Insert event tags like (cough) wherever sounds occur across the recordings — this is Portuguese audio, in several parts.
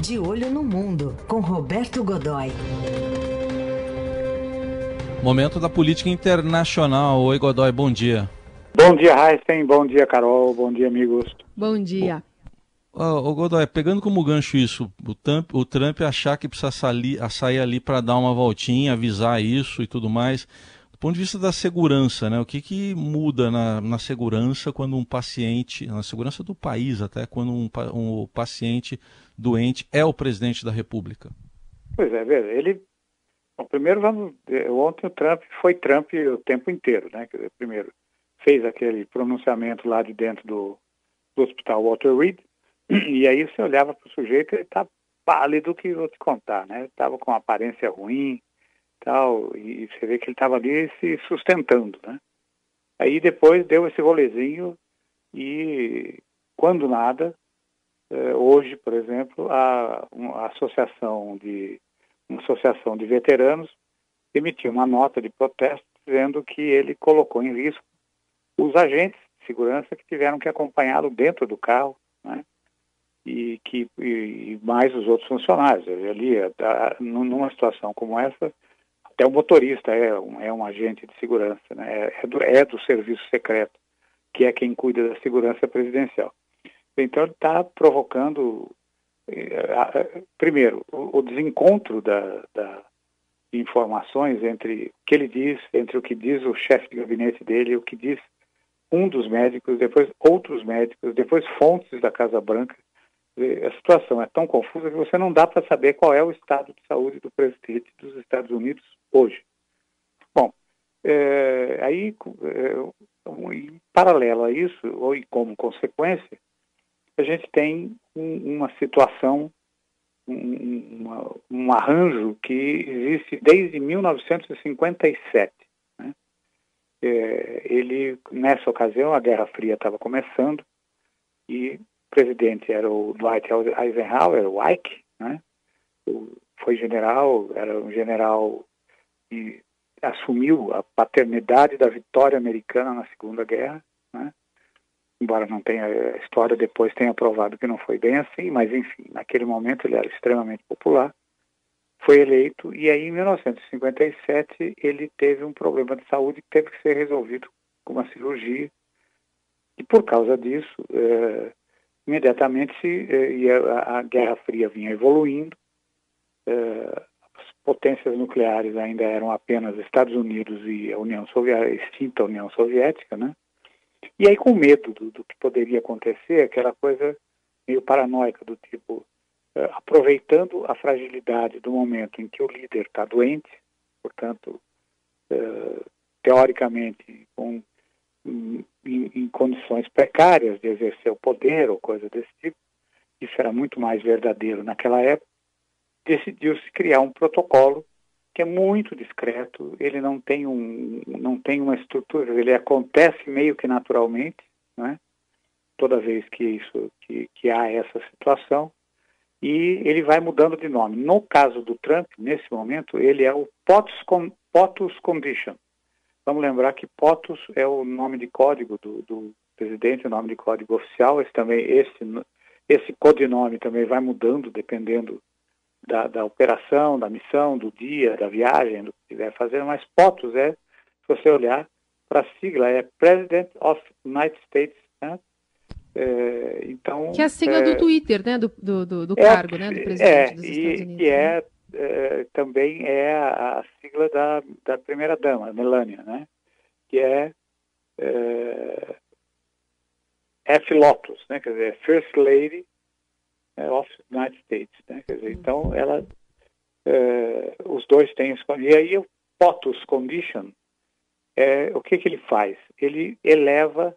De Olho no Mundo, com Roberto Godoy. Momento da política internacional. Oi, Godoy, bom dia. Bom dia, Heisen. Bom dia, Carol. Bom dia, amigos. Bom dia. Ô, Godoy, pegando como gancho isso, o Trump, o Trump achar que precisa sair, sair ali para dar uma voltinha, avisar isso e tudo mais. Do ponto de vista da segurança, né? O que, que muda na, na segurança quando um paciente, na segurança do país até, quando um, um paciente doente é o presidente da República? Pois é, veja, ele. Bom, primeiro vamos. Ontem o Trump foi Trump o tempo inteiro, né? Primeiro fez aquele pronunciamento lá de dentro do, do hospital Walter Reed, (clears throat) e aí você olhava para o sujeito, ele está pálido que vou te contar, né? Estava com aparência ruim, tal, e você vê que ele estava ali se sustentando, né? Aí depois deu esse rolezinho e, quando nada, eh, hoje, por exemplo, a, a associação de uma associação de veteranos emitiu uma nota de protesto dizendo que ele colocou em risco os agentes de segurança que tiveram que acompanhá-lo dentro do carro, né? E que e, mais os outros funcionários. Ali, numa situação como essa, até o motorista é um, é um agente de segurança, né? É do, é do serviço secreto, que é quem cuida da segurança presidencial. Então ele está provocando, eh, primeiro, o, desencontro da, da informações entre o que ele diz, entre o que diz o chefe de gabinete dele o que diz um dos médicos, depois outros médicos, depois fontes da Casa Branca. A situação é tão confusa que você não dá para saber qual é o estado de saúde do presidente dos Estados Unidos hoje. Bom, é, aí, é, em paralelo a isso, ou e como consequência, a gente tem um, uma situação, um, uma, um arranjo que existe desde 1957 é, ele, nessa ocasião, a Guerra Fria estava começando e o presidente era o Dwight Eisenhower, o Ike, né? O, foi general, era um general e assumiu a paternidade da vitória americana na Segunda Guerra, né? embora não tenha a história depois tenha provado que não foi bem assim, mas enfim, naquele momento ele era extremamente popular foi eleito e aí em 1957 ele teve um problema de saúde que teve que ser resolvido com uma cirurgia e por causa disso é, imediatamente é, a, a, Guerra Fria vinha evoluindo é, potências nucleares ainda eram apenas Estados Unidos e a União Soviética extinta União Soviética né? E aí com medo do, do que poderia acontecer aquela coisa meio paranoica do tipo uh, aproveitando a fragilidade do momento em que o líder está doente, portanto, uh, teoricamente, com, em, em, condições precárias de exercer o poder ou coisa desse tipo, isso era muito mais verdadeiro naquela época, decidiu-se criar um protocolo que é muito discreto, ele não tem, um, não tem uma estrutura, ele acontece meio que naturalmente, né? toda vez que, isso, que, que há essa situação, e ele vai mudando de nome. No caso do Trump, nesse momento, ele é o POTUS, POTUS Condition. Vamos lembrar que POTUS é o nome de código do, do presidente, o nome de código oficial. Esse também, esse, esse codinome também vai mudando dependendo da, da operação, da missão, do dia, da viagem, do que estiver fazendo. Mas POTUS é, se você olhar para a sigla, é President of United States né? É, então, que é a sigla é, do Twitter, né, do, do, do, é, cargo, né, do presidente é, dos Estados Unidos. E é, é, também é a, a, sigla da, da primeira dama, Melania, né, que é, é F. Lotus, né, quer dizer, First Lady of the United States, né, quer dizer, então ela, os dois têm e aí o POTUS Condition, é, o que que ele faz? Ele eleva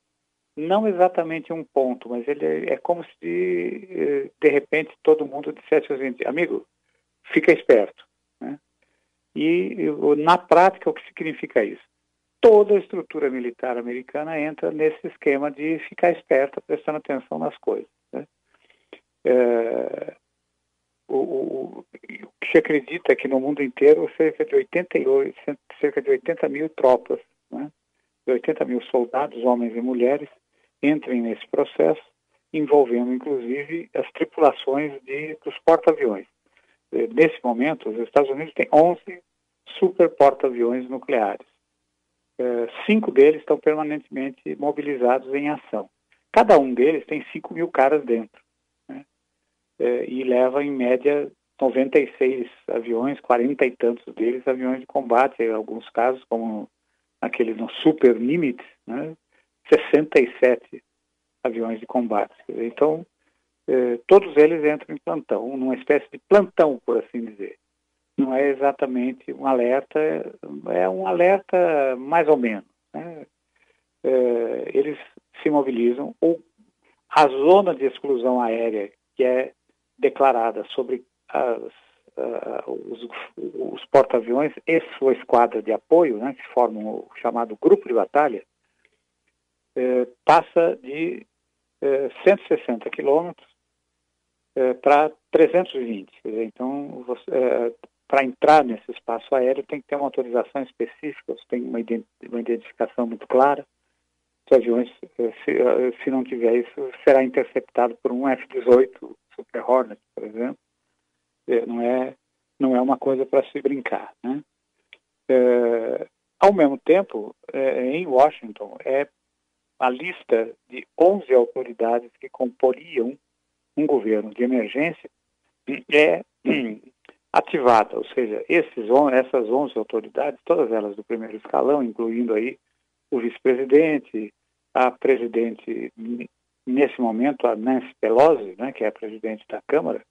não exatamente um ponto, mas ele é, é como se eh, de repente todo mundo dissesse assim, amigo, fica esperto. Né? E na prática o que significa isso? Toda a estrutura militar americana entra nesse esquema de ficar esperta, prestando atenção nas coisas. É, o, o, o, que se acredita é que no mundo inteiro cerca de 88, cerca de 80 mil tropas, né? 80 mil soldados, homens e mulheres, entrem nesse processo envolvendo inclusive as tripulações de, dos porta-aviões. Eh, nesse momento, os Estados Unidos têm 11 super porta-aviões nucleares. Eh, cinco deles estão permanentemente mobilizados em ação. Cada um deles tem 5 mil caras dentro. Eh, e leva, em média, 96 aviões, 40 e tantos deles aviões de combate, em alguns casos, como aquele no Super Nimitz, né? 67 aviões de combate. Então, eh, todos eles entram em plantão, numa espécie de plantão, por assim dizer. Não é exatamente um alerta, é um alerta mais ou menos. Né? Eh, eles se mobilizam, ou a zona de exclusão aérea que é declarada sobre as, uh, os, os porta-aviões e sua esquadra de apoio, né, que formam o chamado grupo de batalha, eh, passa de 160 eh, quilômetros eh, para 320. Dizer, então, eh, para entrar nesse espaço aéreo tem que ter uma autorização específica, você tem uma, uma identificação muito clara. Os aviões, se, se, não tiver isso, será interceptado por um F-18 Super Hornet, por exemplo. Não é, não é uma coisa para se brincar. Né? É, ao mesmo tempo, é, em Washington, é a lista de 11 autoridades que comporiam um governo de emergência é (clears throat) ativada, ou seja, esses, essas 11 autoridades, todas elas do primeiro escalão, incluindo aí o vice-presidente, a presidente, nesse momento, a Nancy Pelosi, né, que é a presidente da Câmara,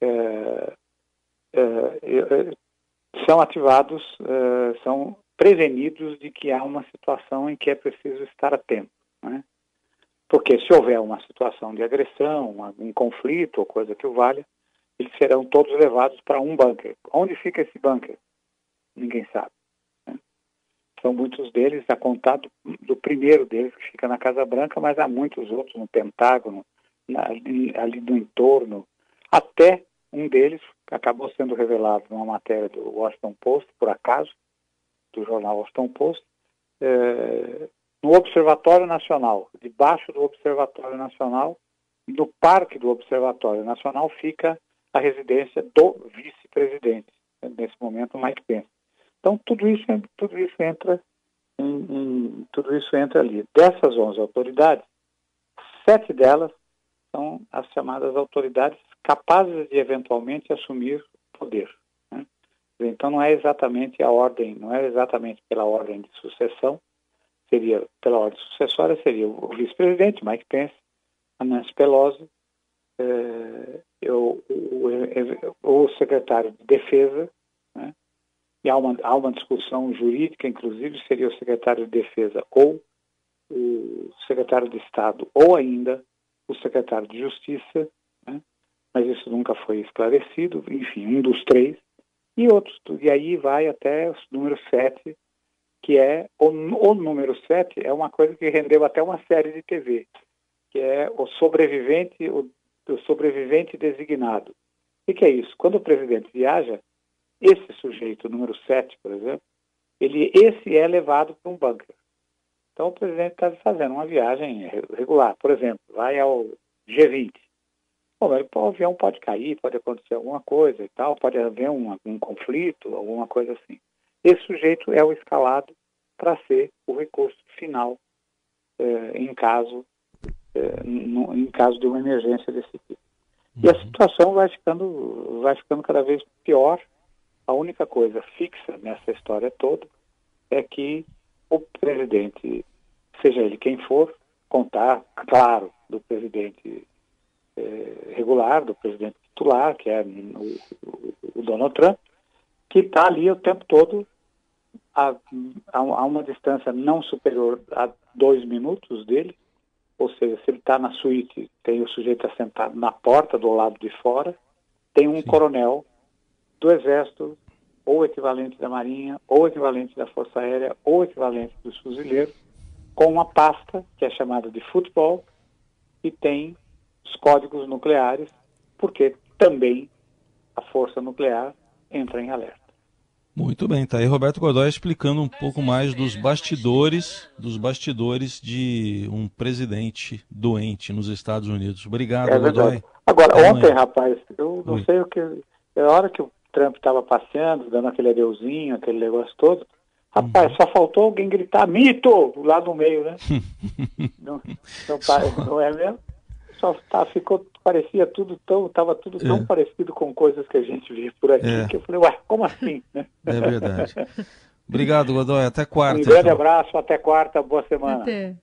é, é, é são ativados, é, são prevenidos de que há uma situação em que é preciso estar atento. Né? Porque se houver uma situação de agressão, um conflito ou coisa que o valha, eles serão todos levados para um bunker. Onde fica esse bunker? Ninguém sabe. São muitos deles, a contar do, primeiro deles, que fica na Casa Branca, mas há muitos outros no Pentágono, na, ali, ali no entorno, até um deles acabou sendo revelado numa matéria do Washington Post, por acaso, do jornal Washington Post, é, no Observatório Nacional, debaixo do Observatório Nacional, no parque do Observatório Nacional fica a residência do vice-presidente, nesse momento Mike Pence. Então tudo isso, tudo isso entra em, em, tudo isso entra ali. Dessas 11 autoridades, sete delas são as chamadas autoridades capazes de eventualmente assumir poder. Então não é exatamente a ordem, não é exatamente pela ordem de sucessão, seria pela ordem sucessória, seria o vice-presidente, Mike Pence, a Nancy Pelosi, eh, o, o, o, secretário de defesa, né? E há uma, há uma discussão jurídica, inclusive seria o secretário de defesa ou o secretário de Estado, ou ainda o secretário de Justiça, né? mas isso nunca foi esclarecido, enfim, um dos três, e outros. E aí vai até o número 7, que é o, o número 7 é uma coisa que rendeu até uma série de TV, que é o sobrevivente, o, o sobrevivente designado. O que é isso? Quando o presidente viaja, esse sujeito, número 7, por exemplo, ele, esse é levado para um bunker. Então o presidente está fazendo uma viagem regular, por exemplo, vai ao G20. Bom, o avião pode cair, pode acontecer alguma coisa e tal, pode haver um, um conflito, alguma coisa assim. Esse sujeito é o escalado para ser o recurso final eh, em caso eh, no, em caso de uma emergência desse tipo. E a uhum. situação vai ficando vai ficando cada vez pior. A única coisa fixa nessa história toda é que o presidente, seja ele quem for, contar, claro, do presidente é, regular do presidente titular, que é o, o, Donald Trump, que está ali o tempo todo a, a, a, uma distância não superior a dois minutos dele, ou seja, se ele está na suíte, tem o sujeito assentado na porta do lado de fora, tem um Sim. coronel do Exército, ou equivalente da Marinha, ou equivalente da Força Aérea, ou equivalente dos fuzileiros, com uma pasta que é chamada de futebol e tem os códigos nucleares, porque também a força nuclear entra em alerta. Muito bem, tá aí Roberto Godoy explicando um pouco mais dos bastidores, dos bastidores de um presidente doente nos Estados Unidos. Obrigado, é Godoy. Agora, Até ontem, amanhã. rapaz, eu não Oi. sei o que. A hora que o Trump estava passeando, dando aquele adeuzinho, aquele negócio todo, rapaz, uhum. só faltou alguém gritar mito lá no meio, né? (laughs) não, não, não é mesmo? Só tá, ficou parecia tudo tão, estava tudo tão é. parecido com coisas que a gente vê por aqui, é. que eu falei, ué, como assim? (laughs) É verdade. Obrigado, Godoy. Até quarta. Um grande então. abraço, até quarta, boa semana. Até.